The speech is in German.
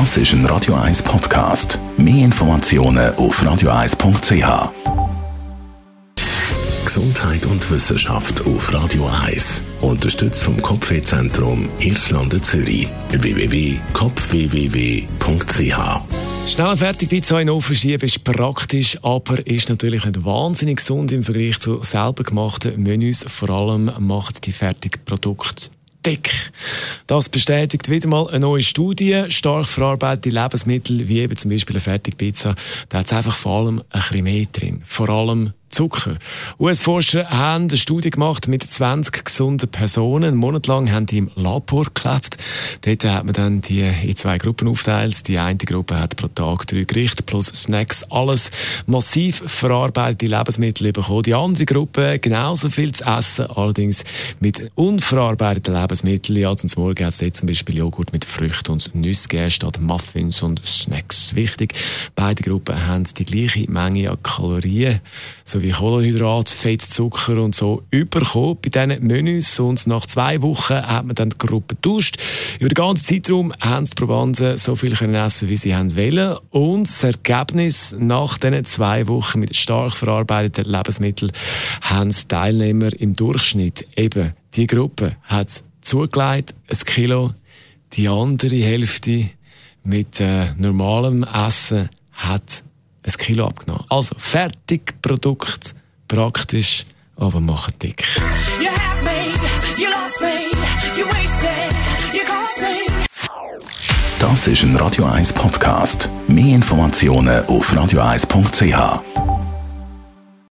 Das ist ein Radio 1 Podcast. Mehr Informationen auf radio1.ch. Gesundheit und Wissenschaft auf Radio 1. Unterstützt vom Kopfwehzentrum Irlande Zürich. www.kopfwww.ch Schnell fertig Pizza in den Ofen schieben ist praktisch, aber ist natürlich nicht wahnsinnig gesund im Vergleich zu selber gemachten Menüs. Vor allem macht die Fertigprodukte dick. Das bestätigt wieder mal eine neue Studie. Stark verarbeitete Lebensmittel, wie eben zum Beispiel eine Fertigpizza, da hat es einfach vor allem ein bisschen mehr drin. Vor allem Zucker. US-Forscher haben eine Studie gemacht mit 20 gesunden Personen. Einen Monat lang haben die im Labor gelebt. Dort hat man dann die in zwei Gruppen aufteilt. Die eine Gruppe hat pro Tag drei Gerichte plus Snacks, alles massiv verarbeitete Lebensmittel bekommen. Die andere Gruppe genauso viel zu essen, allerdings mit unverarbeiteten Lebensmitteln. Ja, zum Morgen hat es zum Beispiel Joghurt mit Früchten und Nüsse gegeben, statt Muffins und Snacks. Wichtig, beide Gruppen haben die gleiche Menge an Kalorien, so wie Kohlenhydrat, Fett, Zucker und so überkommen bei diesen Menüs. Und nach zwei Wochen hat man dann die Gruppe getauscht. Über den ganzen Zeitraum haben die Probanden so viel können essen, wie sie haben wollen. Und das Ergebnis nach diesen zwei Wochen mit stark verarbeiteten Lebensmitteln haben die Teilnehmer im Durchschnitt eben die Gruppe hat zugelegt, ein Kilo, die andere Hälfte mit äh, normalem Essen hat ein Kilo abgenommen. Also Fertigprodukt, praktisch, aber machen dick. Das ist ein Radio 1 Podcast. Mehr Informationen auf radio1.ch.